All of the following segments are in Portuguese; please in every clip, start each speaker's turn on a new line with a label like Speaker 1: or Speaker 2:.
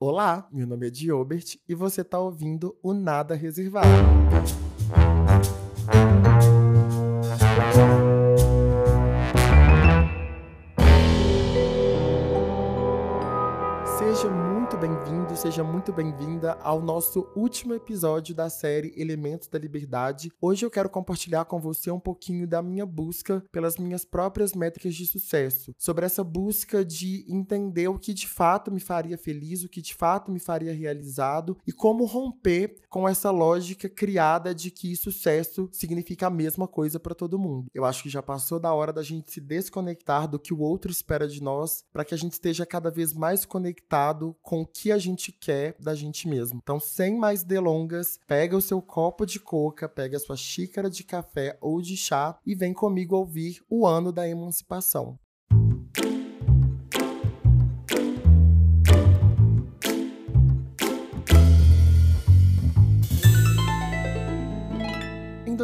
Speaker 1: Olá, meu nome é Diobert e você está ouvindo o Nada Reservado. Bem-vindo, seja muito bem-vinda ao nosso último episódio da série Elementos da Liberdade. Hoje eu quero compartilhar com você um pouquinho da minha busca pelas minhas próprias métricas de sucesso, sobre essa busca de entender o que de fato me faria feliz, o que de fato me faria realizado e como romper com essa lógica criada de que sucesso significa a mesma coisa para todo mundo. Eu acho que já passou da hora da gente se desconectar do que o outro espera de nós para que a gente esteja cada vez mais conectado com que a gente quer da gente mesmo. Então, sem mais delongas, pega o seu copo de coca, pega a sua xícara de café ou de chá e vem comigo ouvir o ano da emancipação.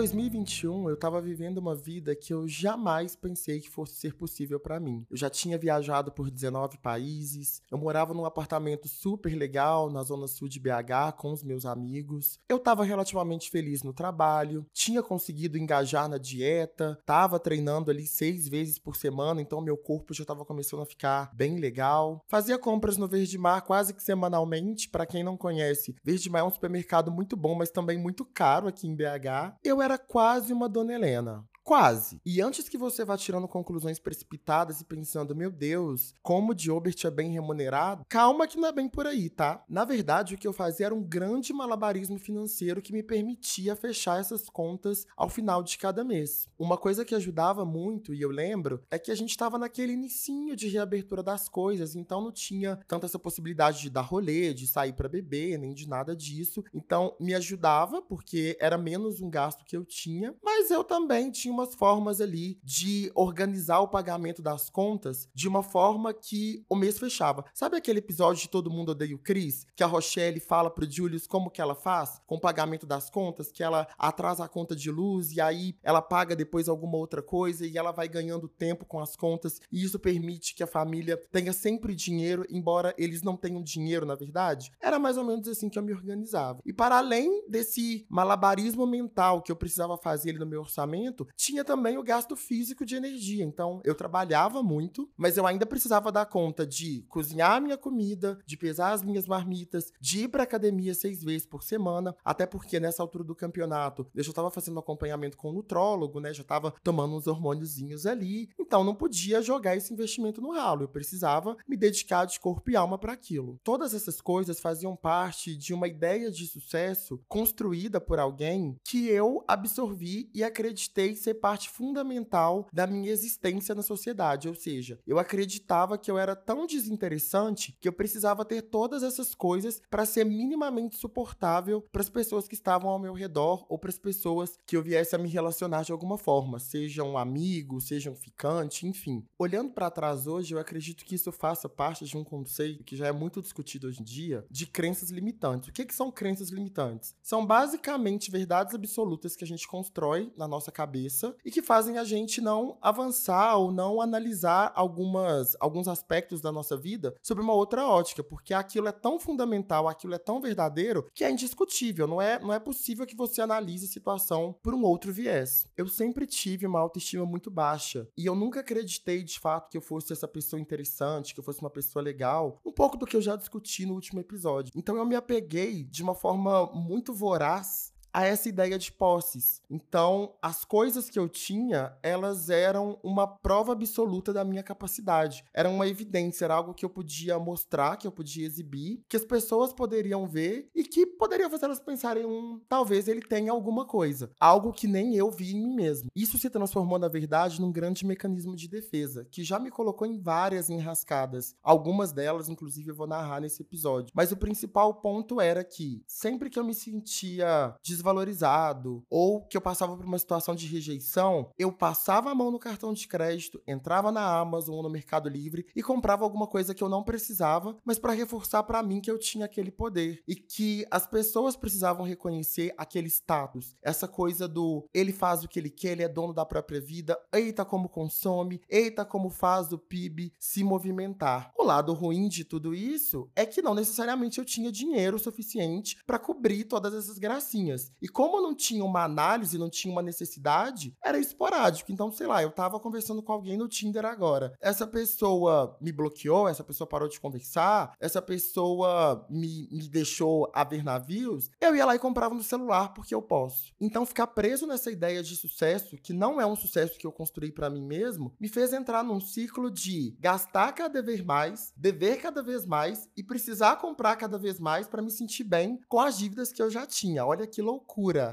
Speaker 1: 2021, eu estava vivendo uma vida que eu jamais pensei que fosse ser possível para mim. Eu já tinha viajado por 19 países, eu morava num apartamento super legal na zona sul de BH com os meus amigos. Eu estava relativamente feliz no trabalho, tinha conseguido engajar na dieta, estava treinando ali seis vezes por semana, então meu corpo já estava começando a ficar bem legal. Fazia compras no Verde Mar quase que semanalmente. Para quem não conhece, Verde Mar é um supermercado muito bom, mas também muito caro aqui em BH. Eu era quase uma Dona Helena. Quase. E antes que você vá tirando conclusões precipitadas e pensando, meu Deus, como o Diobert é bem remunerado, calma que não é bem por aí, tá? Na verdade, o que eu fazia era um grande malabarismo financeiro que me permitia fechar essas contas ao final de cada mês. Uma coisa que ajudava muito, e eu lembro, é que a gente estava naquele inicinho de reabertura das coisas, então não tinha tanta essa possibilidade de dar rolê, de sair para beber, nem de nada disso. Então me ajudava, porque era menos um gasto que eu tinha, mas eu também tinha umas formas ali de organizar o pagamento das contas de uma forma que o mês fechava. Sabe aquele episódio de Todo Mundo Odeia o Chris? Que a Rochelle fala pro Julius como que ela faz com o pagamento das contas, que ela atrasa a conta de luz e aí ela paga depois alguma outra coisa e ela vai ganhando tempo com as contas e isso permite que a família tenha sempre dinheiro, embora eles não tenham dinheiro, na verdade? Era mais ou menos assim que eu me organizava. E para além desse malabarismo mental que eu precisava fazer no meu orçamento, tinha também o gasto físico de energia. Então, eu trabalhava muito, mas eu ainda precisava dar conta de cozinhar a minha comida, de pesar as minhas marmitas, de ir pra academia seis vezes por semana, até porque nessa altura do campeonato eu já estava fazendo acompanhamento com o nutrólogo, né? Já estava tomando uns hormôniozinhos ali. Então, não podia jogar esse investimento no ralo. Eu precisava me dedicar de corpo e alma para aquilo. Todas essas coisas faziam parte de uma ideia de sucesso construída por alguém que eu absorvi e acreditei ser parte fundamental da minha existência na sociedade. Ou seja, eu acreditava que eu era tão desinteressante que eu precisava ter todas essas coisas para ser minimamente suportável para as pessoas que estavam ao meu redor ou para as pessoas que eu viesse a me relacionar de alguma forma, seja um amigo, seja um ficante, enfim. Olhando para trás hoje, eu acredito que isso faça parte de um conceito que já é muito discutido hoje em dia, de crenças limitantes. O que, que são crenças limitantes? São basicamente verdades absolutas que a gente constrói na nossa cabeça e que fazem a gente não avançar ou não analisar algumas, alguns aspectos da nossa vida sobre uma outra ótica, porque aquilo é tão fundamental, aquilo é tão verdadeiro que é indiscutível. Não é, não é possível que você analise a situação por um outro viés. Eu sempre tive uma autoestima muito baixa e eu nunca acreditei de fato que eu fosse essa pessoa interessante, que eu fosse uma pessoa legal. Um pouco do que eu já discuti no último episódio. Então eu me apeguei de uma forma muito voraz a essa ideia de posses. Então, as coisas que eu tinha, elas eram uma prova absoluta da minha capacidade. Era uma evidência, era algo que eu podia mostrar, que eu podia exibir, que as pessoas poderiam ver e que poderia fazer elas pensarem, um, talvez ele tenha alguma coisa, algo que nem eu vi em mim mesmo. Isso se transformou, na verdade, num grande mecanismo de defesa, que já me colocou em várias enrascadas. Algumas delas, inclusive, eu vou narrar nesse episódio. Mas o principal ponto era que sempre que eu me sentia desvalorizado ou que eu passava por uma situação de rejeição, eu passava a mão no cartão de crédito, entrava na Amazon ou no Mercado Livre e comprava alguma coisa que eu não precisava, mas para reforçar para mim que eu tinha aquele poder e que as pessoas precisavam reconhecer aquele status, essa coisa do ele faz o que ele quer, ele é dono da própria vida, eita como consome, eita como faz o PIB se movimentar. O lado ruim de tudo isso é que não necessariamente eu tinha dinheiro suficiente para cobrir todas essas gracinhas. E como não tinha uma análise, não tinha uma necessidade, era esporádico. Então, sei lá, eu tava conversando com alguém no Tinder agora. Essa pessoa me bloqueou, essa pessoa parou de conversar, essa pessoa me, me deixou a ver navios, eu ia lá e comprava no celular porque eu posso. Então, ficar preso nessa ideia de sucesso, que não é um sucesso que eu construí para mim mesmo, me fez entrar num ciclo de gastar cada vez mais, dever cada vez mais e precisar comprar cada vez mais para me sentir bem com as dívidas que eu já tinha. Olha que loucura,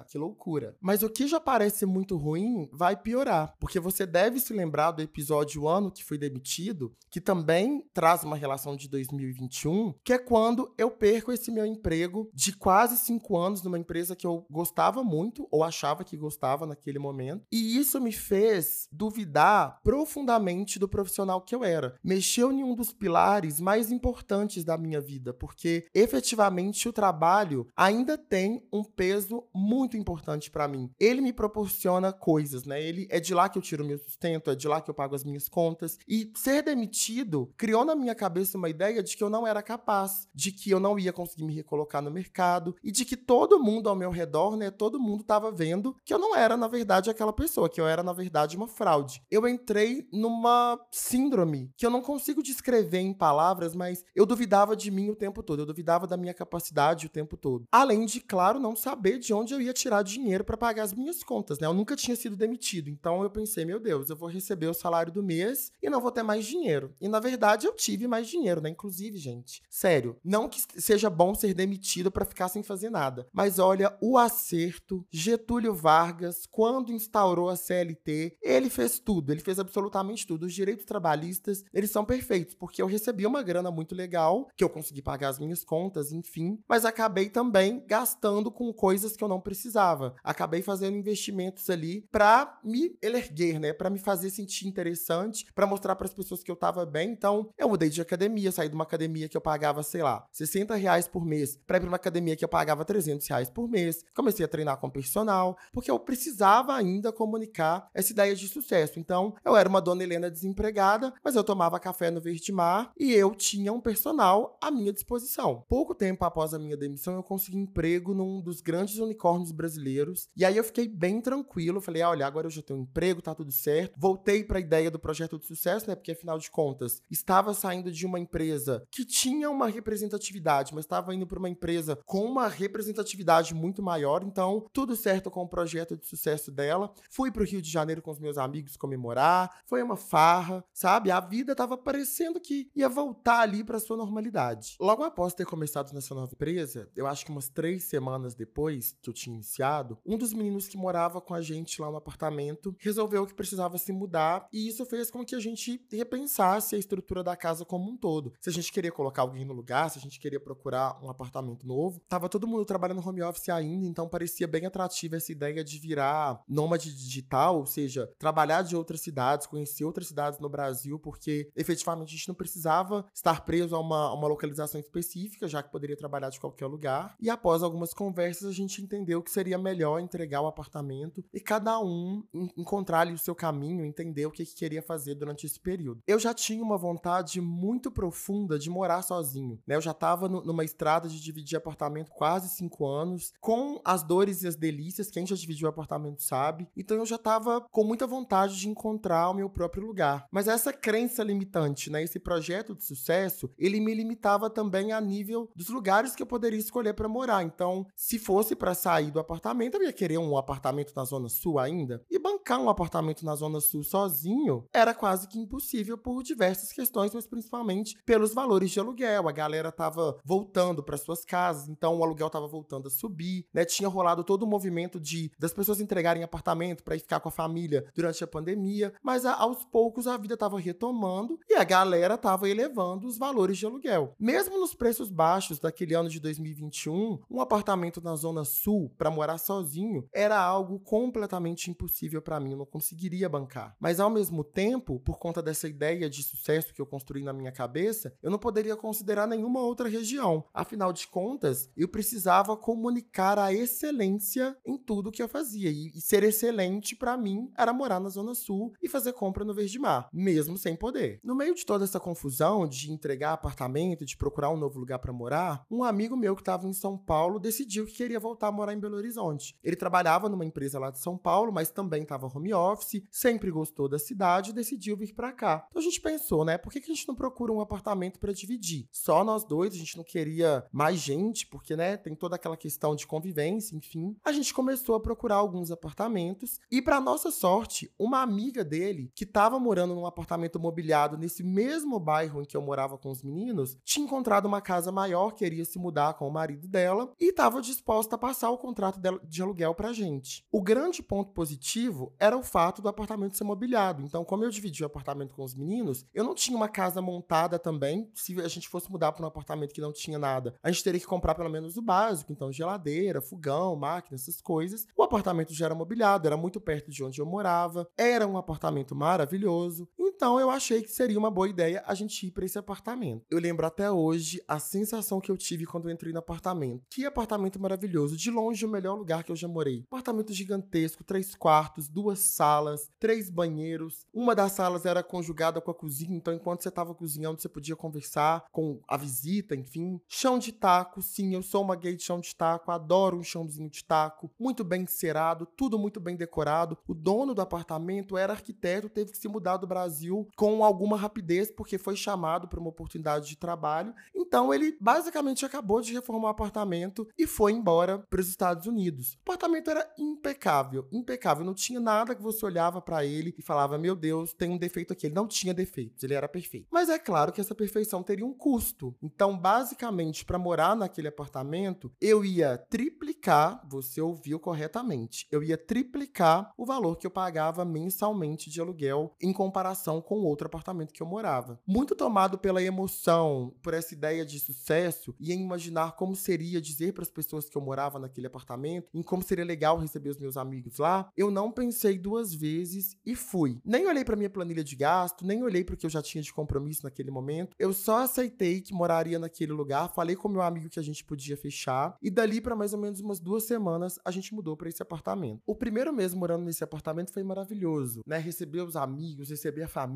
Speaker 1: que loucura. Mas o que já parece muito ruim vai piorar, porque você deve se lembrar do episódio ano que fui demitido, que também traz uma relação de 2021, que é quando eu perco esse meu emprego de quase cinco anos numa empresa que eu gostava muito ou achava que gostava naquele momento. E isso me fez duvidar profundamente do profissional que eu era. Mexeu em um dos pilares mais importantes da minha vida, porque efetivamente o trabalho ainda tem um peso muito importante para mim. Ele me proporciona coisas, né? Ele é de lá que eu tiro meu sustento, é de lá que eu pago as minhas contas. E ser demitido criou na minha cabeça uma ideia de que eu não era capaz, de que eu não ia conseguir me recolocar no mercado e de que todo mundo ao meu redor, né, todo mundo estava vendo que eu não era na verdade aquela pessoa, que eu era na verdade uma fraude. Eu entrei numa síndrome que eu não consigo descrever em palavras, mas eu duvidava de mim o tempo todo, eu duvidava da minha capacidade o tempo todo. Além de, claro, não saber de onde eu ia tirar dinheiro para pagar as minhas contas, né? Eu nunca tinha sido demitido, então eu pensei, meu Deus, eu vou receber o salário do mês e não vou ter mais dinheiro. E na verdade eu tive mais dinheiro, né? Inclusive, gente, sério, não que seja bom ser demitido para ficar sem fazer nada, mas olha o acerto. Getúlio Vargas, quando instaurou a CLT, ele fez tudo, ele fez absolutamente tudo. Os direitos trabalhistas, eles são perfeitos, porque eu recebi uma grana muito legal, que eu consegui pagar as minhas contas, enfim, mas acabei também gastando com coisas que eu não precisava. Acabei fazendo investimentos ali para me elerguer, né, para me fazer sentir interessante, para mostrar para as pessoas que eu tava bem. Então, eu mudei de academia, saí de uma academia que eu pagava, sei lá, 60 reais por mês, para ir para uma academia que eu pagava 300 reais por mês. Comecei a treinar com personal, porque eu precisava ainda comunicar essa ideia de sucesso. Então, eu era uma dona Helena desempregada, mas eu tomava café no Verde Mar e eu tinha um personal à minha disposição. Pouco tempo após a minha demissão, eu consegui emprego num dos grandes unicórnios brasileiros. E aí eu fiquei bem tranquilo. Falei, ah, olha, agora eu já tenho um emprego, tá tudo certo. Voltei para a ideia do projeto de sucesso, né? Porque afinal de contas, estava saindo de uma empresa que tinha uma representatividade, mas estava indo para uma empresa com uma representatividade muito maior. Então, tudo certo com o projeto de sucesso dela. Fui para o Rio de Janeiro com os meus amigos comemorar. Foi uma farra, sabe? A vida tava parecendo que ia voltar ali para sua normalidade. Logo após ter começado nessa nova empresa, eu acho que umas três semanas depois que eu tinha iniciado, um dos meninos que morava com a gente lá no apartamento resolveu que precisava se mudar e isso fez com que a gente repensasse a estrutura da casa como um todo. Se a gente queria colocar alguém no lugar, se a gente queria procurar um apartamento novo, tava todo mundo trabalhando home office ainda, então parecia bem atrativa essa ideia de virar nômade digital, ou seja, trabalhar de outras cidades, conhecer outras cidades no Brasil, porque efetivamente a gente não precisava estar preso a uma, uma localização específica, já que poderia trabalhar de qualquer lugar. E após algumas conversas, a gente entendeu que seria melhor entregar o apartamento e cada um encontrar ali o seu caminho, entender o que, que queria fazer durante esse período. Eu já tinha uma vontade muito profunda de morar sozinho, né? Eu já estava numa estrada de dividir apartamento quase cinco anos, com as dores e as delícias, quem já dividiu apartamento sabe. Então eu já estava com muita vontade de encontrar o meu próprio lugar. Mas essa crença limitante, né? Esse projeto de sucesso, ele me limitava também a nível dos lugares que eu poderia escolher para morar. Então, se fosse para sair do apartamento, eu ia querer um apartamento na zona sul ainda. E bancar um apartamento na zona sul sozinho era quase que impossível por diversas questões, mas principalmente pelos valores de aluguel. A galera tava voltando para suas casas, então o aluguel tava voltando a subir, né? Tinha rolado todo o movimento de das pessoas entregarem apartamento para ir ficar com a família durante a pandemia, mas a, aos poucos a vida tava retomando e a galera tava elevando os valores de aluguel. Mesmo nos preços baixos daquele ano de 2021, um apartamento na zona sul Sul para morar sozinho era algo completamente impossível para mim, eu não conseguiria bancar. Mas ao mesmo tempo, por conta dessa ideia de sucesso que eu construí na minha cabeça, eu não poderia considerar nenhuma outra região. Afinal de contas, eu precisava comunicar a excelência em tudo que eu fazia. E, e ser excelente para mim era morar na Zona Sul e fazer compra no Verde Mar, mesmo sem poder. No meio de toda essa confusão de entregar apartamento, de procurar um novo lugar para morar, um amigo meu que estava em São Paulo decidiu que queria voltar a morar em Belo Horizonte. Ele trabalhava numa empresa lá de São Paulo, mas também estava home office, sempre gostou da cidade e decidiu vir para cá. Então a gente pensou, né? Por que, que a gente não procura um apartamento para dividir? Só nós dois, a gente não queria mais gente, porque, né, tem toda aquela questão de convivência, enfim. A gente começou a procurar alguns apartamentos e, para nossa sorte, uma amiga dele, que estava morando num apartamento mobiliado nesse mesmo bairro em que eu morava com os meninos, tinha encontrado uma casa maior, queria se mudar com o marido dela e estava disposta a passar o contrato de aluguel pra gente. O grande ponto positivo era o fato do apartamento ser mobiliado. Então, como eu dividi o apartamento com os meninos, eu não tinha uma casa montada também. Se a gente fosse mudar para um apartamento que não tinha nada, a gente teria que comprar pelo menos o básico, então geladeira, fogão, máquina, essas coisas. O apartamento já era mobiliado, era muito perto de onde eu morava, era um apartamento maravilhoso. Então eu achei que seria uma boa ideia a gente ir para esse apartamento. Eu lembro até hoje a sensação que eu tive quando eu entrei no apartamento. Que apartamento maravilhoso, de longe o melhor lugar que eu já morei. Apartamento gigantesco, três quartos, duas salas, três banheiros. Uma das salas era conjugada com a cozinha, então enquanto você estava cozinhando, você podia conversar com a visita, enfim. Chão de taco, sim, eu sou uma gay de chão de taco, adoro um chãozinho de taco, muito bem encerado, tudo muito bem decorado. O dono do apartamento era arquiteto, teve que se mudar do Brasil com alguma rapidez, porque foi chamado para uma oportunidade de trabalho. Então ele basicamente acabou de reformar o apartamento e foi embora para os Estados Unidos. O apartamento era impecável, impecável, não tinha nada que você olhava para ele e falava: "Meu Deus, tem um defeito aqui". Ele não tinha defeitos, ele era perfeito. Mas é claro que essa perfeição teria um custo. Então, basicamente, para morar naquele apartamento, eu ia triplicar, você ouviu corretamente. Eu ia triplicar o valor que eu pagava mensalmente de aluguel em comparação com outro apartamento que eu morava. Muito tomado pela emoção, por essa ideia de sucesso e em imaginar como seria dizer para as pessoas que eu morava naquele apartamento, em como seria legal receber os meus amigos lá, eu não pensei duas vezes e fui. Nem olhei para minha planilha de gasto, nem olhei para o que eu já tinha de compromisso naquele momento. Eu só aceitei que moraria naquele lugar, falei com meu amigo que a gente podia fechar e dali para mais ou menos umas duas semanas a gente mudou para esse apartamento. O primeiro mês morando nesse apartamento foi maravilhoso, né? Receber os amigos, receber a família,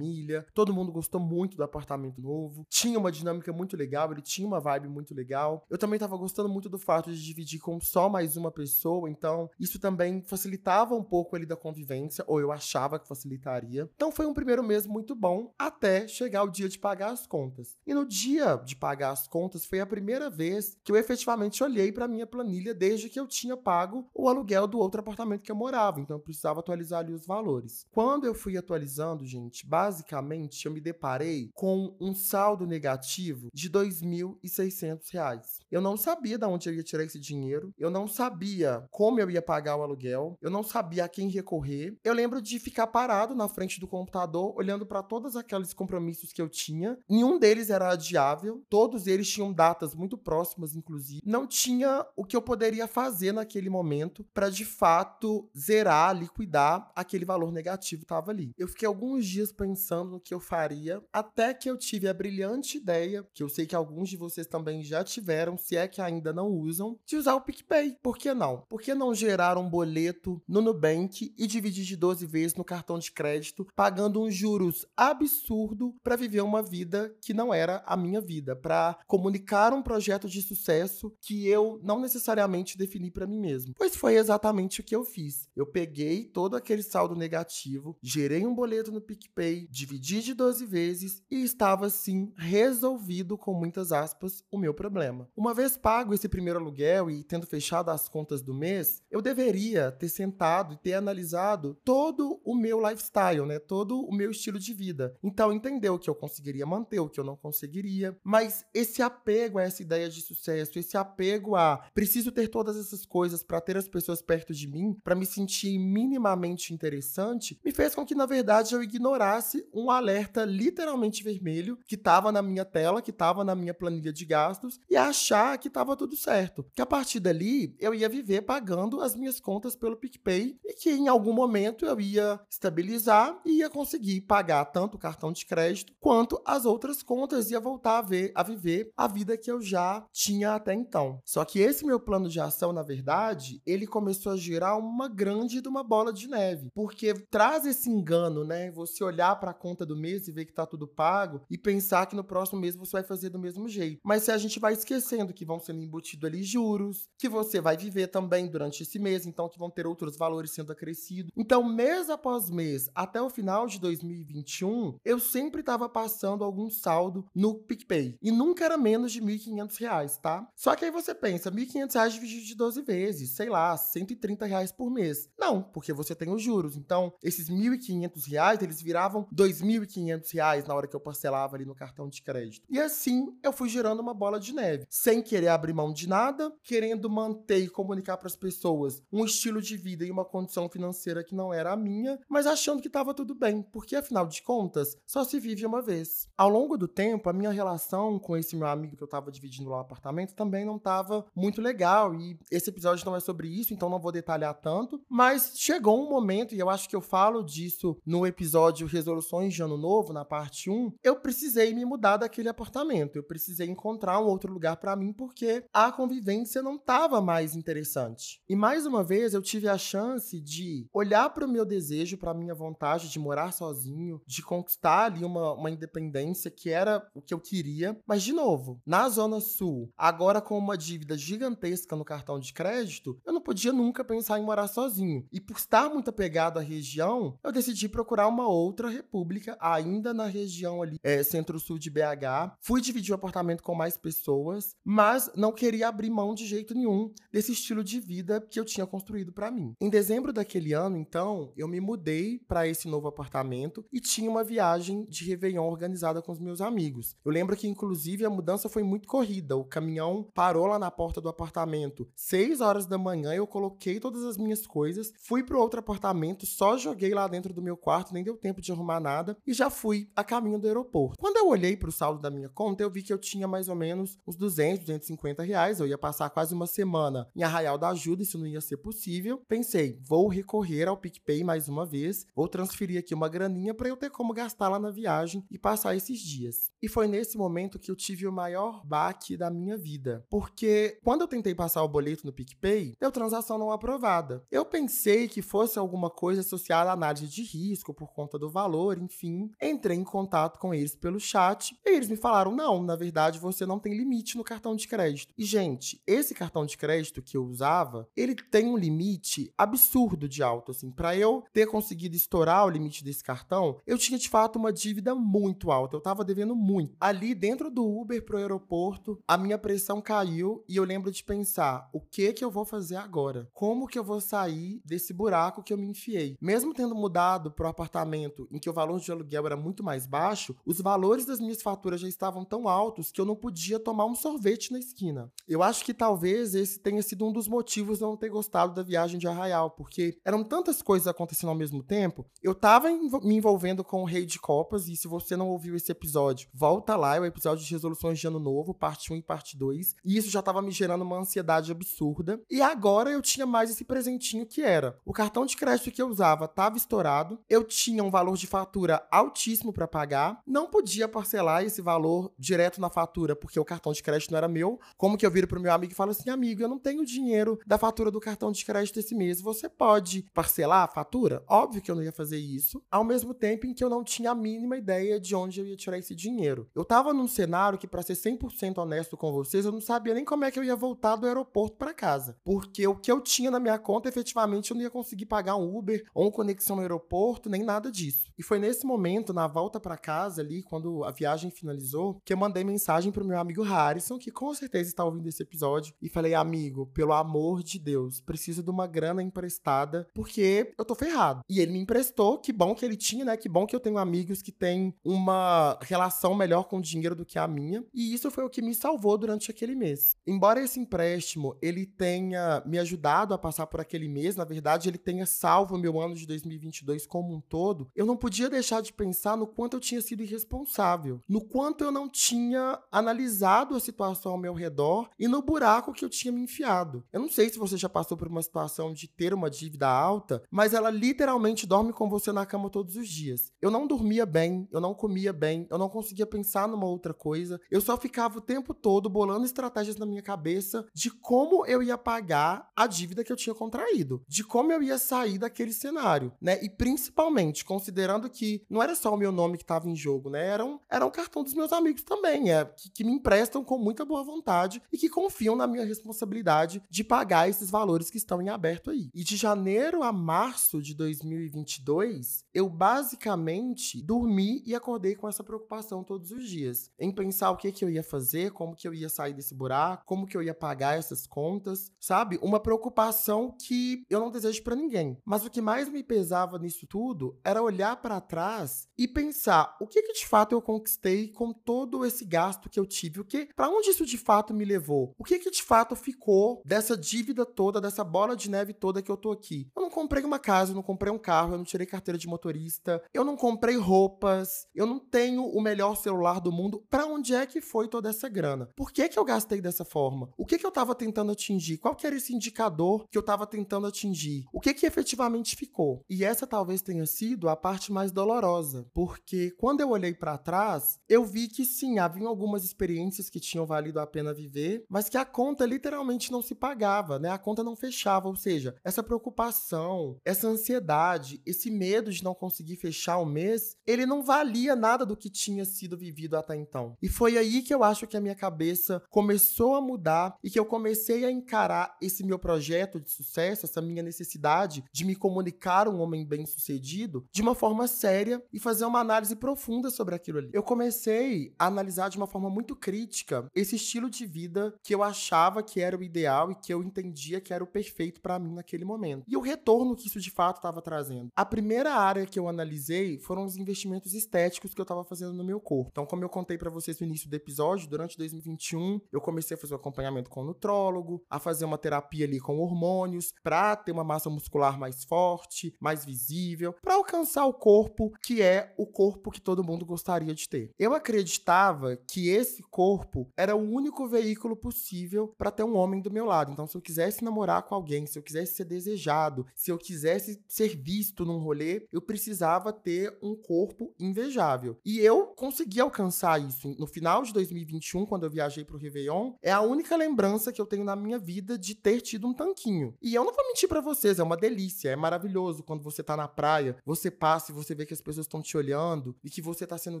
Speaker 1: todo mundo gostou muito do apartamento novo, tinha uma dinâmica muito legal, ele tinha uma vibe muito legal. Eu também tava gostando muito do fato de dividir com só mais uma pessoa, então isso também facilitava um pouco ali da convivência, ou eu achava que facilitaria. Então foi um primeiro mês muito bom até chegar o dia de pagar as contas. E no dia de pagar as contas foi a primeira vez que eu efetivamente olhei para minha planilha desde que eu tinha pago o aluguel do outro apartamento que eu morava, então eu precisava atualizar ali os valores. Quando eu fui atualizando, gente, basicamente eu me deparei com um saldo negativo de R$ 2.600. Eu não sabia de onde eu ia tirar esse dinheiro, eu não sabia como eu ia pagar o aluguel, eu não sabia a quem recorrer. Eu lembro de ficar parado na frente do computador, olhando para todos aqueles compromissos que eu tinha. Nenhum deles era adiável, todos eles tinham datas muito próximas, inclusive. Não tinha o que eu poderia fazer naquele momento para de fato zerar, liquidar aquele valor negativo que estava ali. Eu fiquei alguns dias pensando no que eu faria, até que eu tive a brilhante ideia, que eu sei que alguns de vocês também já tiveram, se é que ainda não usam, de usar o PicPay. Por que não? Por que não gerar um boleto no Nubank e dividir de 12 vezes no cartão de crédito, pagando uns juros absurdo para viver uma vida que não era a minha vida, para comunicar um projeto de sucesso que eu não necessariamente defini para mim mesmo. Pois foi exatamente o que eu fiz. Eu peguei todo aquele saldo negativo, gerei um boleto no PicPay, dividi de 12 vezes e estava assim resolvido com muitas aspas o meu problema. Uma vez pago esse primeiro aluguel e tendo fechado as contas do mês, eu deveria ter sentado e ter analisado todo o meu lifestyle, né? Todo o meu estilo de vida. Então entender o que eu conseguiria manter, o que eu não conseguiria, mas esse apego a essa ideia de sucesso, esse apego a preciso ter todas essas coisas para ter as pessoas perto de mim, para me sentir minimamente interessante, me fez com que na verdade eu ignorasse um alerta literalmente vermelho que estava na minha tela, que estava na minha planilha de gastos e achar que estava tudo certo. Que a partir dali eu ia viver pagando as minhas contas pelo PicPay e que em algum momento eu ia estabilizar e ia conseguir pagar tanto o cartão de crédito quanto as outras contas e ia voltar a, ver, a viver a vida que eu já tinha até então. Só que esse meu plano de ação, na verdade, ele começou a gerar uma grande de uma bola de neve, porque traz esse engano, né? Você olhar para a conta do mês e ver que tá tudo pago e pensar que no próximo mês você vai fazer do mesmo jeito. Mas se a gente vai esquecendo que vão sendo embutidos ali juros, que você vai viver também durante esse mês, então que vão ter outros valores sendo acrescidos. Então, mês após mês, até o final de 2021, eu sempre estava passando algum saldo no PicPay. E nunca era menos de R$ 1.500, tá? Só que aí você pensa, R$ 1.500 dividido de 12 vezes, sei lá, 130 reais por mês. Não, porque você tem os juros. Então, esses R$ 1.500, eles viravam R$ 2.500 na hora que eu parcelava ali no cartão de crédito. E assim, eu fui gerando uma bola de neve, sem querer abrir mão de nada, querendo manter e comunicar para as pessoas um estilo de vida e uma condição financeira que não era a minha, mas achando que estava tudo bem, porque afinal de contas, só se vive uma vez. Ao longo do tempo, a minha relação com esse meu amigo que eu estava dividindo lá o apartamento também não estava muito legal e esse episódio não é sobre isso, então não vou detalhar tanto, mas chegou um momento e eu acho que eu falo disso no episódio Resoluções de Ano Novo, na parte 1, eu precisei me mudar daquele apartamento, eu precisei encontrar um outro lugar para mim porque a convivência não estava mais interessante. E mais uma vez eu tive a chance de olhar para o meu desejo, para minha vontade de morar sozinho, de conquistar ali uma, uma independência que era o que eu queria, mas de novo, na Zona Sul, agora com uma dívida gigantesca no cartão de crédito, eu não podia nunca pensar em morar sozinho. E por estar muito apegado à região, eu decidi procurar uma outra república, ainda na região ali, é, centro-sul de BH. Fui dividir o apartamento com mais pessoas, mas não queria abrir mão de jeito nenhum desse estilo de vida que eu tinha construído para mim. Em dezembro daquele ano, então, eu me mudei para esse novo apartamento e tinha uma viagem de Réveillon organizada com os meus amigos. Eu lembro que, inclusive, a mudança foi muito corrida. O caminhão parou lá na porta do apartamento, seis horas da manhã, eu coloquei todas as minhas coisas, fui pro outro apartamento, só joguei lá dentro do meu quarto, nem deu tempo de arrumar nada e já fui a caminho do aeroporto. Quando eu olhei pro saldo da minha conta, eu vi que eu tinha mais ou menos uns 200, 250 reais. Eu ia passar quase uma semana em Arraial da Ajuda, isso não ia ser possível. Pensei, vou recorrer ao PicPay mais uma vez, vou transferir aqui uma graninha para eu ter como gastar lá na viagem e passar esses dias. E foi nesse momento que eu tive o maior baque da minha vida, porque quando eu tentei passar o boleto no PicPay, deu transação não aprovada. Eu pensei que fosse alguma coisa associada à análise de risco por conta do valor, enfim. Entrei em contato com eles pelo chat e eles me falaram: não, na verdade você não tem limite no cartão de crédito. E, gente, esse cartão de crédito que eu usava, ele tem um limite absurdo de alto, assim. Para eu ter conseguido estourar o limite desse cartão, eu tinha de fato uma dívida muito alta. Eu tava devendo muito. Ali dentro do Uber pro aeroporto, a minha pressão caiu e eu lembro de pensar: o que que eu vou fazer agora? Como que eu vou sair desse buraco que eu me enfiei? Mesmo tendo mudado pro apartamento em que o valor de aluguel era muito mais baixo, os valores das minhas faturas já estavam tão altos que eu não podia tomar um sorvete na esquina. Eu acho que talvez esse tenha sido um dos motivos de eu não ter gostado da viagem de Arraial, porque eram tantas coisas acontecendo ao mesmo tempo. Eu tava me envolvendo com o Rei de Copas, e se você não ouviu esse episódio, volta lá, é o episódio de resoluções de ano novo, parte 1 e parte 2. E isso já tava me gerando uma ansiedade absurda. E agora eu tinha mais esse presentinho que era: o cartão de crédito que eu usava tava estourado, eu tinha um valor de fatura altíssimo para pagar, não podia parcelar esse valor direto na fatura porque o cartão de crédito não era meu. Como que eu viro pro meu amigo e falo assim: amigo, eu não tenho dinheiro da fatura do cartão de crédito esse mês, você pode parcelar a fatura? Óbvio que eu não ia fazer isso, ao mesmo tempo em que eu não tinha a mínima ideia de onde eu ia tirar esse dinheiro. Eu tava num cenário que, para ser 100% honesto com vocês, eu não sabia nem como é que eu ia voltar do aeroporto para casa, porque o que eu tinha na minha conta, efetivamente, eu não ia conseguir pagar um Uber ou uma conexão no aeroporto, nem nada disso. E foi nesse momento, na volta para casa ali, quando a viagem finalizou, que eu mandei mensagem pro meu amigo Harrison, que com certeza está ouvindo esse episódio, e falei: "Amigo, pelo amor de Deus, preciso de uma grana emprestada, porque eu tô ferrado". E ele me emprestou, que bom que ele tinha, né? Que bom que eu tenho amigos que têm uma relação melhor com o dinheiro do que a minha, e isso foi o que me salvou durante aquele mês. Embora esse empréstimo ele tenha me ajudado a passar por aquele mês, na verdade, ele tenha salvo meu ano de 2022 como um todo, eu não podia podia deixar de pensar no quanto eu tinha sido irresponsável, no quanto eu não tinha analisado a situação ao meu redor e no buraco que eu tinha me enfiado. Eu não sei se você já passou por uma situação de ter uma dívida alta, mas ela literalmente dorme com você na cama todos os dias. Eu não dormia bem, eu não comia bem, eu não conseguia pensar numa outra coisa, eu só ficava o tempo todo bolando estratégias na minha cabeça de como eu ia pagar a dívida que eu tinha contraído, de como eu ia sair daquele cenário, né? E principalmente considerando que não era só o meu nome que estava em jogo, né? Era um, era um cartão dos meus amigos também, é, que, que me emprestam com muita boa vontade e que confiam na minha responsabilidade de pagar esses valores que estão em aberto aí. E de janeiro a março de 2022, eu basicamente dormi e acordei com essa preocupação todos os dias, em pensar o que que eu ia fazer, como que eu ia sair desse buraco, como que eu ia pagar essas contas, sabe? Uma preocupação que eu não desejo para ninguém. Mas o que mais me pesava nisso tudo era olhar para trás e pensar o que que de fato eu conquistei com todo esse gasto que eu tive, o que, para onde isso de fato me levou? O que que de fato ficou dessa dívida toda, dessa bola de neve toda que eu tô aqui? Eu não comprei uma casa, eu não comprei um carro, eu não tirei carteira de motorista, eu não comprei roupas, eu não tenho o melhor celular do mundo. Para onde é que foi toda essa grana? Por que que eu gastei dessa forma? O que que eu tava tentando atingir? Qual que era esse indicador que eu tava tentando atingir? O que que efetivamente ficou? E essa talvez tenha sido a parte mais dolorosa, porque quando eu olhei para trás, eu vi que sim, haviam algumas experiências que tinham valido a pena viver, mas que a conta literalmente não se pagava, né? A conta não fechava, ou seja, essa preocupação, essa ansiedade, esse medo de não conseguir fechar o mês, ele não valia nada do que tinha sido vivido até então. E foi aí que eu acho que a minha cabeça começou a mudar e que eu comecei a encarar esse meu projeto de sucesso, essa minha necessidade de me comunicar um homem bem-sucedido de uma forma séria e fazer uma análise profunda sobre aquilo ali. Eu comecei a analisar de uma forma muito crítica esse estilo de vida que eu achava que era o ideal e que eu entendia que era o perfeito para mim naquele momento. E o retorno que isso de fato estava trazendo. A primeira área que eu analisei foram os investimentos estéticos que eu estava fazendo no meu corpo. Então, como eu contei para vocês no início do episódio, durante 2021, eu comecei a fazer um acompanhamento com o nutrólogo, a fazer uma terapia ali com hormônios para ter uma massa muscular mais forte, mais visível, para alcançar o corpo que é o corpo que todo mundo gostaria de ter. Eu acreditava que esse corpo era o único veículo possível para ter um homem do meu lado. Então, se eu quisesse namorar com alguém, se eu quisesse ser desejado, se eu quisesse ser visto num rolê, eu precisava ter um corpo invejável. E eu consegui alcançar isso. No final de 2021, quando eu viajei pro Réveillon, é a única lembrança que eu tenho na minha vida de ter tido um tanquinho. E eu não vou mentir para vocês, é uma delícia, é maravilhoso quando você tá na praia, você passa e você vê que as pessoas estão te olhando e que você tá sendo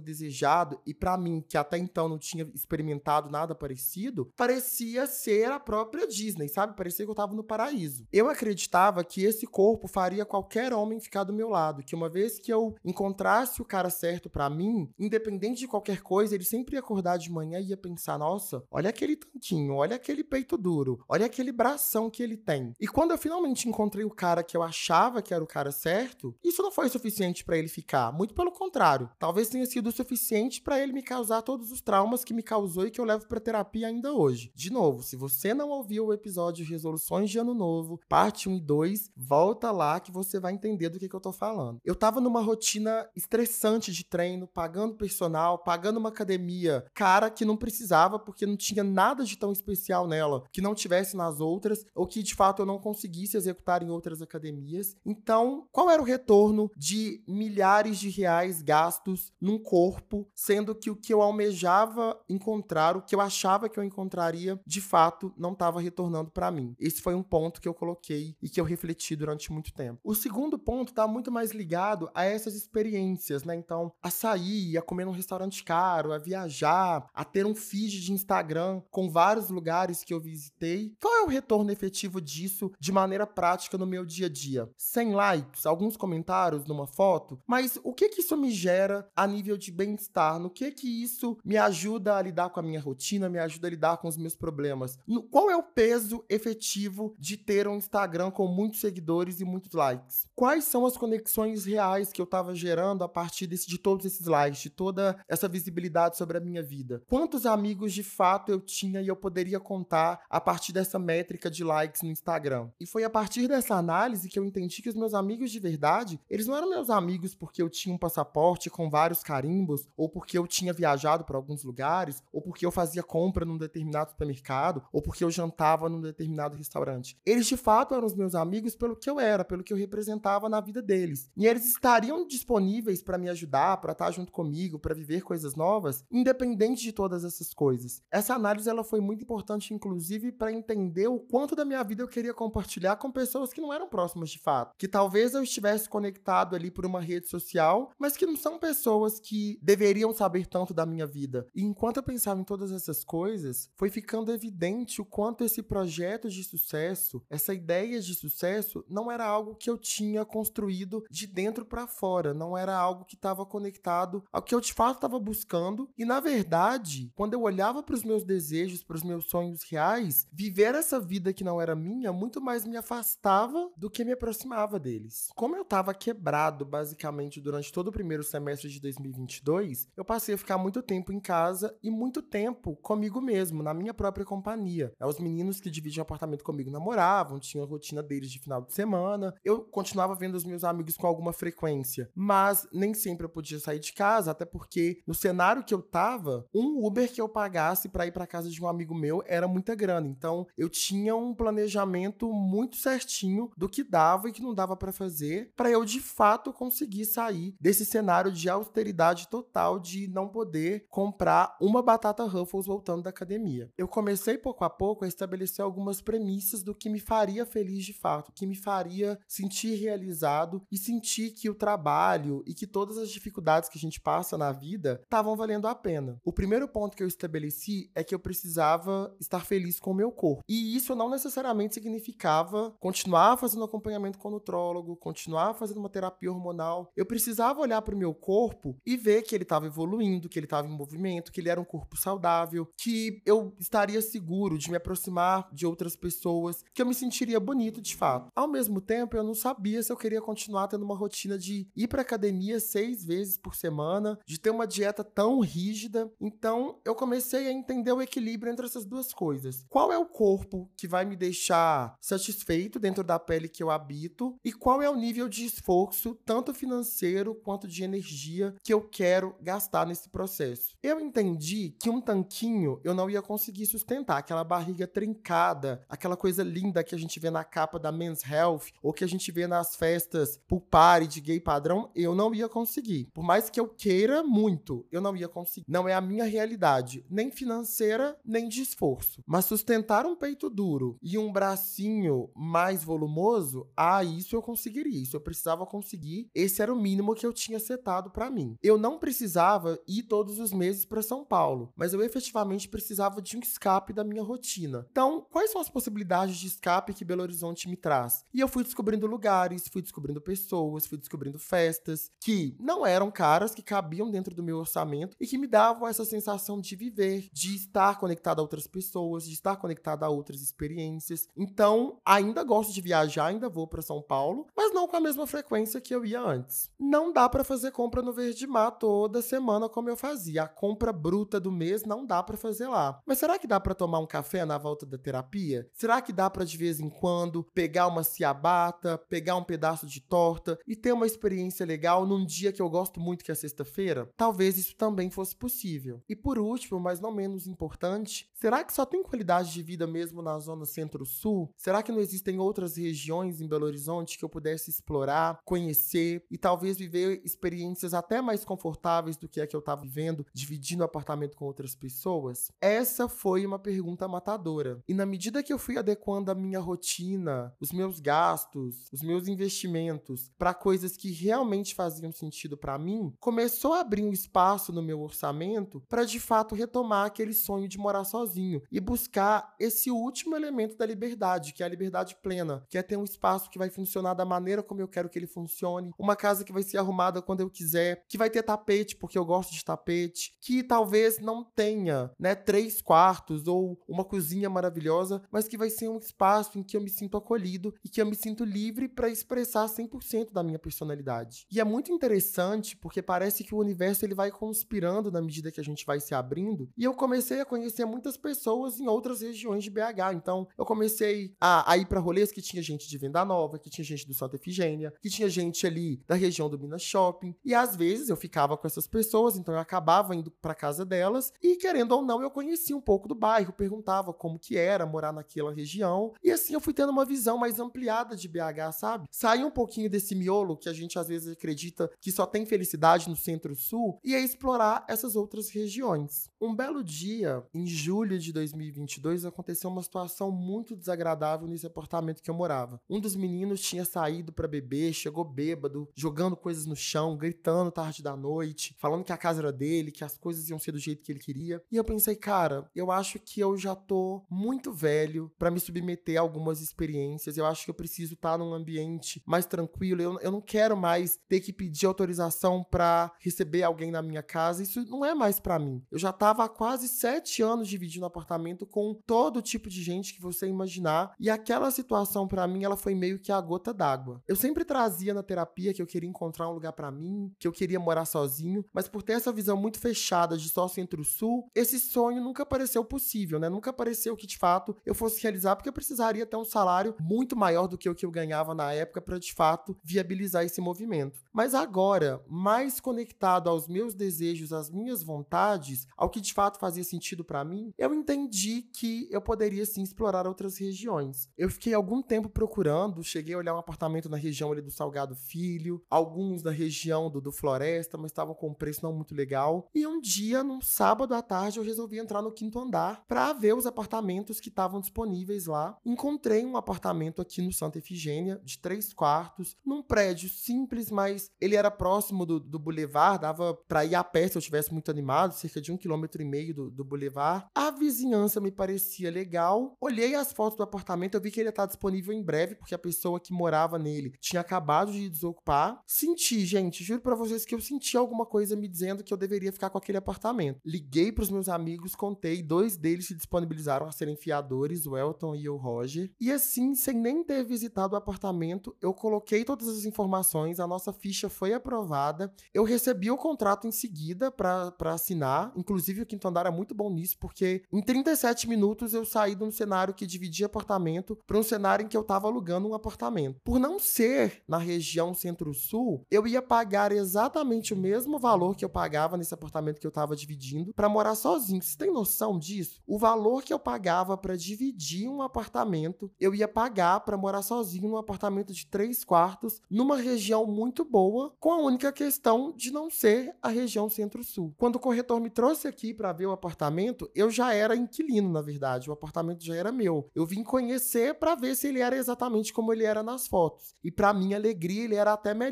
Speaker 1: desejado. E para mim, que até então não tinha experimentado nada parecido, parecia ser a própria Disney, sabe? Parecia que eu tava no paraíso. Eu acreditava que esse corpo faria qualquer homem ficar do meu lado, que uma vez que eu encontrasse o cara certo para mim, independente de qualquer coisa, ele sempre ia acordar de manhã e ia pensar: nossa, olha aquele tanquinho, olha aquele peito duro, olha aquele bração que ele tem. E quando eu finalmente encontrei o cara que eu achava que era o cara certo, isso não foi suficiente para ele ficar. Muito pelo contrário. Talvez tenha sido o suficiente para ele me causar todos os traumas que me causou e que eu levo para terapia ainda hoje. De novo, se você não ouviu o episódio Resoluções de Ano Novo, parte 1 e 2, volta lá que você vai entender do que, que eu tô falando. Eu tava numa rotina estressante de treino, pagando personal, pagando uma academia cara que não precisava porque não tinha nada de tão especial nela que não tivesse nas outras ou que de fato eu não conseguisse executar em outras academias. Então, qual era o retorno de milhares de reais gastos num corpo, sendo que o que eu almejava encontrar, o que eu achava que eu encontraria, de fato não estava retornando para mim? Esse foi um ponto que eu coloquei e que eu refleti durante muito tempo. O segundo ponto está muito mais ligado a essas experiências, né? Então, a sair, a comer num restaurante caro, a viajar, a ter um feed de Instagram com vários lugares que eu visitei. Qual é o retorno efetivo disso de maneira prática no meu dia a dia? 100 likes, alguns comentários numa foto, mas o que que isso me gera a nível de bem-estar? No que que isso me ajuda a lidar com a minha rotina, me ajuda a lidar com os meus problemas? No, qual é o peso efetivo de ter um Instagram com muitos seguidores e muitos likes? Quais são as conexões reais que eu estava gerando a partir desse, de todos esses likes, de toda essa visibilidade sobre a minha vida? Quantos amigos de fato eu tinha e eu poderia contar a partir dessa métrica de likes no Instagram? E foi a partir dessa análise que eu entendi que os meus amigos de verdade, eles não eram meus amigos amigos porque eu tinha um passaporte com vários carimbos, ou porque eu tinha viajado para alguns lugares, ou porque eu fazia compra num determinado supermercado, ou porque eu jantava num determinado restaurante. Eles de fato eram os meus amigos pelo que eu era, pelo que eu representava na vida deles. E eles estariam disponíveis para me ajudar, para estar junto comigo, para viver coisas novas, independente de todas essas coisas. Essa análise ela foi muito importante, inclusive, para entender o quanto da minha vida eu queria compartilhar com pessoas que não eram próximas de fato, que talvez eu estivesse conectado ali por uma rede social, mas que não são pessoas que deveriam saber tanto da minha vida. E enquanto eu pensava em todas essas coisas, foi ficando evidente o quanto esse projeto de sucesso, essa ideia de sucesso, não era algo que eu tinha construído de dentro para fora, não era algo que estava conectado ao que eu de fato estava buscando. E na verdade, quando eu olhava para os meus desejos, para os meus sonhos reais, viver essa vida que não era minha muito mais me afastava do que me aproximava deles. Como eu estava quebrado basicamente durante todo o primeiro semestre de 2022, eu passei a ficar muito tempo em casa e muito tempo comigo mesmo, na minha própria companhia. Os meninos que dividiam apartamento comigo namoravam, tinham a rotina deles de final de semana. Eu continuava vendo os meus amigos com alguma frequência, mas nem sempre eu podia sair de casa, até porque no cenário que eu tava, um Uber que eu pagasse para ir para casa de um amigo meu era muita grana. Então, eu tinha um planejamento muito certinho do que dava e que não dava para fazer, para eu de fato conseguir sair desse cenário de austeridade total de não poder comprar uma batata Ruffles voltando da academia. Eu comecei pouco a pouco a estabelecer algumas premissas do que me faria feliz de fato, que me faria sentir realizado e sentir que o trabalho e que todas as dificuldades que a gente passa na vida estavam valendo a pena. O primeiro ponto que eu estabeleci é que eu precisava estar feliz com o meu corpo. E isso não necessariamente significava continuar fazendo acompanhamento com o nutrólogo, continuar fazendo uma terapia hormonal. Eu precisava olhar para o meu corpo e ver que ele estava evoluindo, que ele estava em movimento, que ele era um corpo saudável, que eu estaria seguro de me aproximar de outras pessoas, que eu me sentiria bonito de fato. Ao mesmo tempo, eu não sabia se eu queria continuar tendo uma rotina de ir para academia seis vezes por semana, de ter uma dieta tão rígida. Então, eu comecei a entender o equilíbrio entre essas duas coisas. Qual é o corpo que vai me deixar satisfeito dentro da pele que eu habito e qual é o nível de esforço, tanto financeiro quanto de energia, que eu quero gastar nesse processo. Eu entendi que um tanquinho eu não ia conseguir sustentar, aquela barriga trincada, aquela coisa linda que a gente vê na capa da Men's Health ou que a gente vê nas festas pool party de gay padrão, eu não ia conseguir. Por mais que eu queira muito, eu não ia conseguir. Não é a minha realidade, nem financeira, nem de esforço. Mas sustentar um peito duro e um bracinho mais volumoso, ah, isso eu conseguiria. Isso eu precisava conseguir. Esse era o mínimo que eu tinha setado para mim. Eu não precisava ir todos os meses para São Paulo, mas eu efetivamente precisava de um escape da minha rotina. Então, quais são as possibilidades de escape que Belo Horizonte me traz? E eu fui descobrindo lugares, fui descobrindo pessoas, fui descobrindo festas que não eram caras, que cabiam dentro do meu orçamento e que me davam essa sensação de viver, de estar conectado a outras pessoas, de estar conectado a outras experiências. Então, ainda gosto de viajar, ainda vou para São Paulo, mas não com a mesma frequência que eu ia antes. Não dá para fazer compra no Verde Mar toda semana como eu fazia. A compra bruta do mês não dá para fazer lá. Mas será que dá para tomar um café na volta da terapia? Será que dá para de vez em quando pegar uma ciabata, pegar um pedaço de torta e ter uma experiência legal num dia que eu gosto muito que é sexta-feira? Talvez isso também fosse possível. E por último, mas não menos importante, será que só tem qualidade de vida mesmo na zona centro-sul? Será que não existem outras regiões em Belo Horizonte que eu pudesse explorar, conhecer e talvez viver experiências até mais confortáveis do que a que eu estava vivendo, dividindo apartamento com outras pessoas? Essa foi uma pergunta matadora. E na medida que eu fui adequando a minha rotina, os meus gastos, os meus investimentos para coisas que realmente faziam sentido para mim, começou a abrir um espaço no meu orçamento para de fato retomar aquele sonho de morar sozinho e buscar esse último elemento da liberdade, que é a liberdade plena, que é ter um espaço que vai funcionar da maneira como eu quero que ele funcione, uma casa que vai ser arrumada quando eu quiser, que vai ter tapete porque eu gosto de tapete, que talvez não tenha, né, três quartos ou uma cozinha maravilhosa, mas que vai ser um espaço em que eu me sinto acolhido e que eu me sinto livre para expressar 100% da minha personalidade. E é muito interessante porque parece que o universo ele vai conspirando na medida que a gente vai se abrindo, e eu comecei a conhecer muitas pessoas em outras regiões de BH. Então, eu comecei a, a ir para rolês que tinha gente de Venda Nova, que tinha gente do Santa Efigênia, que tinha gente ali da região do Minas Shopping. E às vezes eu ficava com essas pessoas, então eu acabava indo para casa delas e querendo ou não eu conhecia um pouco do bairro, perguntava como que era morar naquela região. E assim eu fui tendo uma visão mais ampliada de BH, sabe? Sair um pouquinho desse miolo que a gente às vezes acredita que só tem felicidade no Centro-Sul e é explorar essas outras regiões. Um belo dia, em julho de 2022, aconteceu uma situação muito desagradável nesse apartamento que eu morava. Um dos meninos tinha saído para beber, chegou bêbado, jogando coisas no chão, gritando tarde da noite, falando que a casa era dele, que as coisas iam ser do jeito que ele queria. E eu pensei, cara, eu acho que eu já tô muito velho para me submeter a algumas experiências. Eu acho que eu preciso estar tá num ambiente mais tranquilo. Eu, eu não quero mais ter que pedir autorização para receber alguém na minha casa. Isso não é mais para mim. Eu já tava há quase sete anos dividindo apartamento com todo tipo de gente que você imaginar. E aquela situação para mim, ela foi meio que a gota d'água. Eu sempre trazia na terapia que eu queria encontrar um lugar para mim, que eu queria morar sozinho, mas por ter essa visão muito fechada de só centro-sul, esse sonho nunca pareceu possível, né? Nunca pareceu que de fato eu fosse realizar, porque eu precisaria ter um salário muito maior do que o que eu ganhava na época para de fato viabilizar esse movimento. Mas agora, mais conectado aos meus desejos, às minhas vontades, ao que de fato fazia sentido para mim, eu entendi que eu poderia sim explorar outras regiões. Eu fiquei algum tempo procurando, cheguei a olhar um apartamento na região ali do Salgado Filho, alguns na região do, do Floresta, mas estavam com um preço não muito legal. E um dia, num sábado à tarde, eu resolvi entrar no quinto andar para ver os apartamentos que estavam disponíveis lá. Encontrei um apartamento aqui no Santa Efigênia, de três quartos, num prédio simples, mas ele era próximo do, do Boulevard, dava para ir a pé se eu estivesse muito animado, cerca de um quilômetro e meio do, do Boulevard. A vizinhança me parecia legal. Olhei as fotos do apartamento, eu vi que ele ia estar disponível em breve, porque a pessoa que morava nele tinha acabado de desocupar. Senti, gente, juro para vocês que eu senti alguma coisa me dizendo que eu deveria ficar com aquele apartamento. Liguei para os meus amigos, contei, dois deles se disponibilizaram a serem fiadores, o Elton e o Roger. E assim, sem nem ter visitado o apartamento, eu coloquei todas as informações, a nossa ficha foi aprovada. Eu recebi o contrato em seguida para assinar. Inclusive, o quinto andar é muito bom nisso, porque em 37 minutos eu saí de um cenário que dividia apartamento para um cenário em que eu estava alugando um apartamento. Por não ser na região centro-sul, eu ia pagar exatamente o mesmo valor que eu pagava nesse apartamento que eu estava dividindo para morar sozinho. Você tem noção disso? O valor que eu pagava para dividir um apartamento, eu ia pagar para morar sozinho num apartamento de três quartos, numa região muito boa, com a única questão de não ser a região centro-sul. Quando o corretor me trouxe aqui para ver o apartamento, eu já era inquilino, na verdade. O apartamento já era meu. Eu vim conhecer para ver se ele era exatamente como ele era nas fotos. E para minha alegria, ele era até melhor.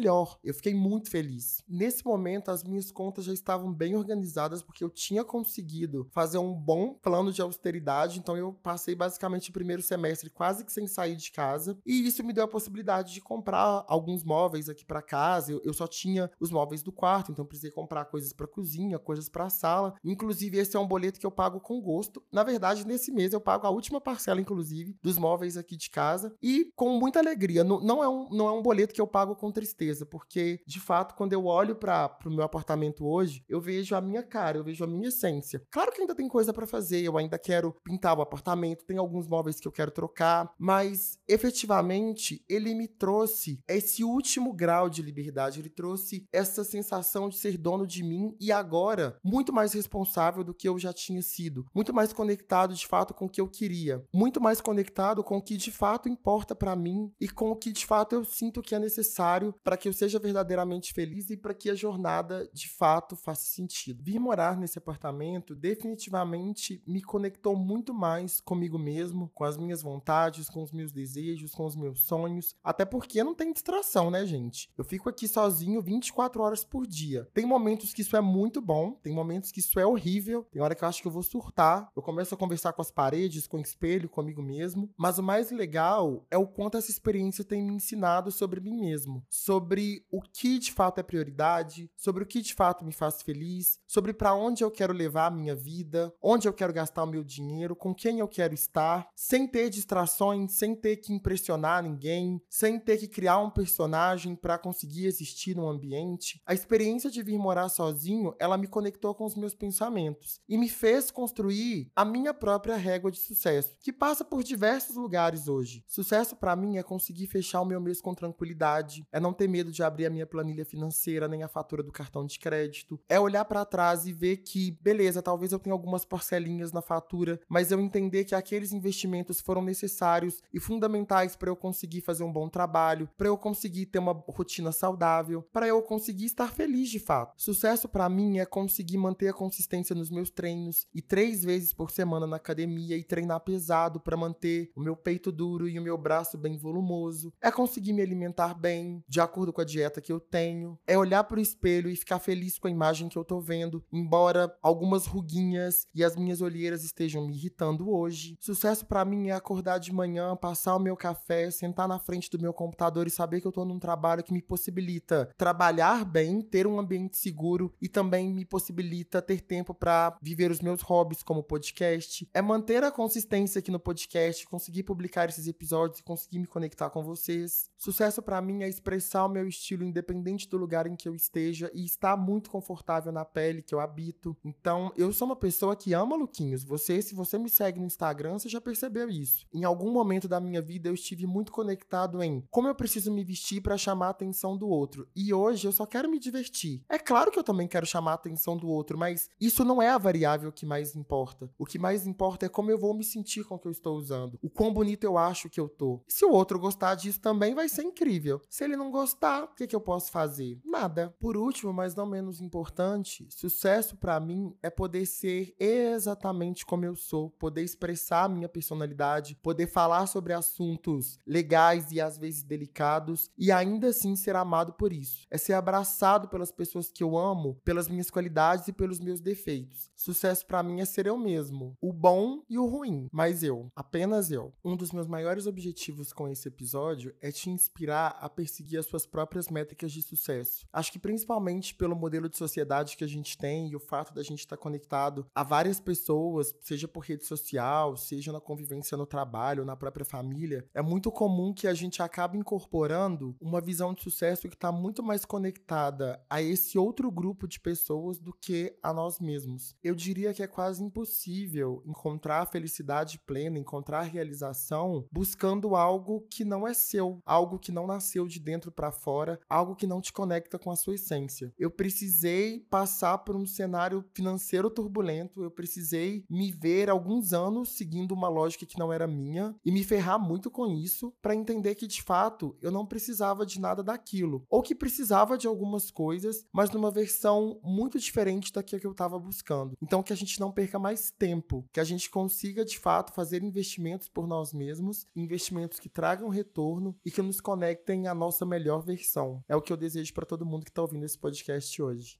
Speaker 1: Eu fiquei muito feliz. Nesse momento, as minhas contas já estavam bem organizadas porque eu tinha conseguido fazer um bom plano de austeridade, então eu passei basicamente o primeiro semestre quase que sem sair de casa, e isso me deu a possibilidade de comprar alguns móveis aqui para casa. Eu, eu, só tinha os móveis do quarto, então precisei comprar coisas para cozinha, coisas para sala. Inclusive esse é um boleto que eu pago com gosto. Na verdade, nesse mês eu pago a última parcela inclusive dos móveis aqui de casa e com muita alegria. Não, não é um não é um boleto que eu pago com tristeza, porque de fato quando eu olho para o meu apartamento hoje, eu vejo a minha cara, eu vejo a minha essência. Claro que ainda tem coisa para fazer, eu ainda quero pintar o apartamento, tem alguns móveis que eu quero trocar, mas efetivamente ele me trouxe esse último grau de liberdade, ele trouxe essa sensação de ser dono de mim e agora muito mais responsável do que eu já tinha sido, muito mais conectado de fato com o que eu queria, muito mais conectado com o que de fato importa para mim e com o que de fato eu sinto que é necessário para que eu seja verdadeiramente feliz e para que a jornada de fato faça sentido. Vir morar nesse apartamento definitivamente me conectou muito mais comigo mesmo, com as minhas vontades, com os meus desejos, com os meus sonhos, até porque não tem distração, né, gente? Eu fico aqui sozinho 24 horas por dia. Tem momentos que isso é muito bom, tem momentos que isso é horrível, tem hora que eu acho que eu vou surtar, eu começo a conversar com as paredes, com o espelho, comigo mesmo, mas o mais legal é o quanto essa experiência tem me ensinado sobre mim mesmo, sobre o que de fato é prioridade, sobre o que de fato me faz feliz, sobre para onde eu quero levar a minha vida, onde eu quero gastar o meu dinheiro, com quem eu quero estar, sem ter distrações, sem ter que impressionar ninguém, sem ter que criar um personagem para conseguir existir num ambiente. A experiência de vir morar sozinho, ela me conectou com os meus pensamentos e me fez construir a minha própria régua de sucesso, que passa por diversos lugares hoje. Sucesso para mim é conseguir fechar o meu mês com tranquilidade, é não ter ter medo de abrir a minha planilha financeira nem a fatura do cartão de crédito. É olhar para trás e ver que, beleza, talvez eu tenha algumas parcelinhas na fatura, mas eu entender que aqueles investimentos foram necessários e fundamentais para eu conseguir fazer um bom trabalho, para eu conseguir ter uma rotina saudável, para eu conseguir estar feliz de fato. Sucesso para mim é conseguir manter a consistência nos meus treinos e três vezes por semana na academia e treinar pesado para manter o meu peito duro e o meu braço bem volumoso. É conseguir me alimentar bem, de acordo com a dieta que eu tenho. É olhar para o espelho e ficar feliz com a imagem que eu tô vendo, embora algumas ruguinhas e as minhas olheiras estejam me irritando hoje. Sucesso para mim é acordar de manhã, passar o meu café, sentar na frente do meu computador e saber que eu tô num trabalho que me possibilita trabalhar bem, ter um ambiente seguro e também me possibilita ter tempo para viver os meus hobbies como podcast. É manter a consistência aqui no podcast, conseguir publicar esses episódios e conseguir me conectar com vocês. Sucesso para mim é expressar o meu estilo independente do lugar em que eu esteja e estar muito confortável na pele que eu habito. Então, eu sou uma pessoa que ama lookinhos. Você, se você me segue no Instagram, você já percebeu isso. Em algum momento da minha vida eu estive muito conectado em como eu preciso me vestir para chamar a atenção do outro. E hoje eu só quero me divertir. É claro que eu também quero chamar a atenção do outro, mas isso não é a variável que mais importa. O que mais importa é como eu vou me sentir com o que eu estou usando, o quão bonito eu acho que eu tô. Se o outro gostar disso também vai ser incrível. Se ele não gostar, o que, que eu posso fazer? Nada. Por último, mas não menos importante, sucesso para mim é poder ser exatamente como eu sou, poder expressar a minha personalidade, poder falar sobre assuntos legais e às vezes delicados e ainda assim ser amado por isso. É ser abraçado pelas pessoas que eu amo, pelas minhas qualidades e pelos meus defeitos. Sucesso para mim é ser eu mesmo, o bom e o ruim, mas eu, apenas eu. Um dos meus maiores objetivos com esse episódio é te inspirar a perseguir as suas próprias métricas de sucesso. Acho que principalmente pelo modelo de sociedade que a gente tem e o fato da gente estar tá conectado a várias pessoas, seja por rede social, seja na convivência no trabalho, na própria família, é muito comum que a gente acabe incorporando uma visão de sucesso que está muito mais conectada a esse outro grupo de pessoas do que a nós mesmos. Eu diria que é quase impossível encontrar a felicidade plena, encontrar a realização buscando algo que não é seu, algo que não nasceu de dentro para fora, algo que não te conecta com a sua essência. Eu precisei passar por um cenário financeiro turbulento, eu precisei me ver alguns anos seguindo uma lógica que não era minha e me ferrar muito com isso para entender que de fato eu não precisava de nada daquilo, ou que precisava de algumas coisas, mas numa versão muito diferente daquilo que eu estava buscando. Então que a gente não perca mais tempo, que a gente consiga de fato fazer investimentos por nós mesmos, investimentos que tragam retorno e que nos conectem à nossa versão. É o que eu desejo para todo mundo que está ouvindo esse podcast hoje.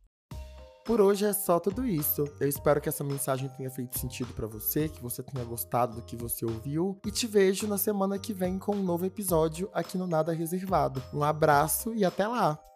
Speaker 1: Por hoje é só tudo isso. Eu espero que essa mensagem tenha feito sentido para você, que você tenha gostado do que você ouviu e te vejo na semana que vem com um novo episódio aqui no Nada Reservado. Um abraço e até lá.